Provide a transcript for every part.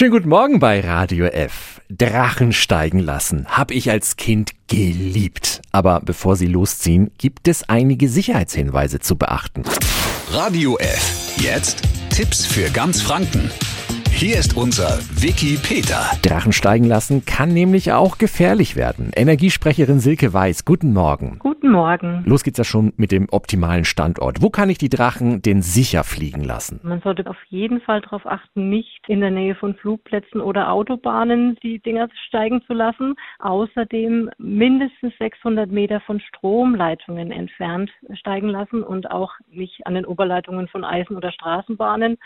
Schönen guten Morgen bei Radio F. Drachen steigen lassen habe ich als Kind geliebt. Aber bevor sie losziehen, gibt es einige Sicherheitshinweise zu beachten. Radio F. Jetzt Tipps für ganz Franken. Hier ist unser Wiki Peter. Drachen steigen lassen kann nämlich auch gefährlich werden. Energiesprecherin Silke Weiß, guten Morgen. Guten Morgen. Los geht's ja schon mit dem optimalen Standort. Wo kann ich die Drachen denn sicher fliegen lassen? Man sollte auf jeden Fall darauf achten, nicht in der Nähe von Flugplätzen oder Autobahnen die Dinger steigen zu lassen. Außerdem mindestens 600 Meter von Stromleitungen entfernt steigen lassen und auch nicht an den Oberleitungen von Eisen- oder Straßenbahnen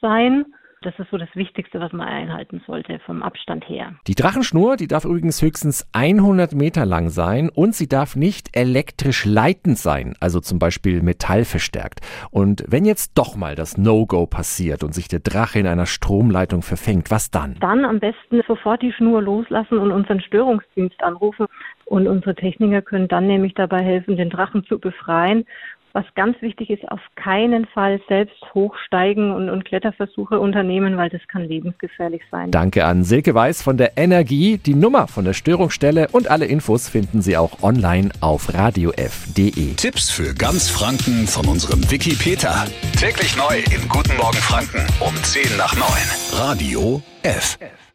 sein. Das ist so das Wichtigste, was man einhalten sollte vom Abstand her. Die Drachenschnur, die darf übrigens höchstens 100 Meter lang sein und sie darf nicht elektrisch leitend sein, also zum Beispiel metallverstärkt. Und wenn jetzt doch mal das No-Go passiert und sich der Drache in einer Stromleitung verfängt, was dann? Dann am besten sofort die Schnur loslassen und unseren Störungsdienst anrufen. Und unsere Techniker können dann nämlich dabei helfen, den Drachen zu befreien was ganz wichtig ist, auf keinen Fall selbst hochsteigen und, und, Kletterversuche unternehmen, weil das kann lebensgefährlich sein. Danke an Silke Weiß von der Energie. Die Nummer von der Störungsstelle und alle Infos finden Sie auch online auf radiof.de. Tipps für ganz Franken von unserem Wiki Peter. Täglich neu im Guten Morgen Franken um 10 nach 9. Radio F. F.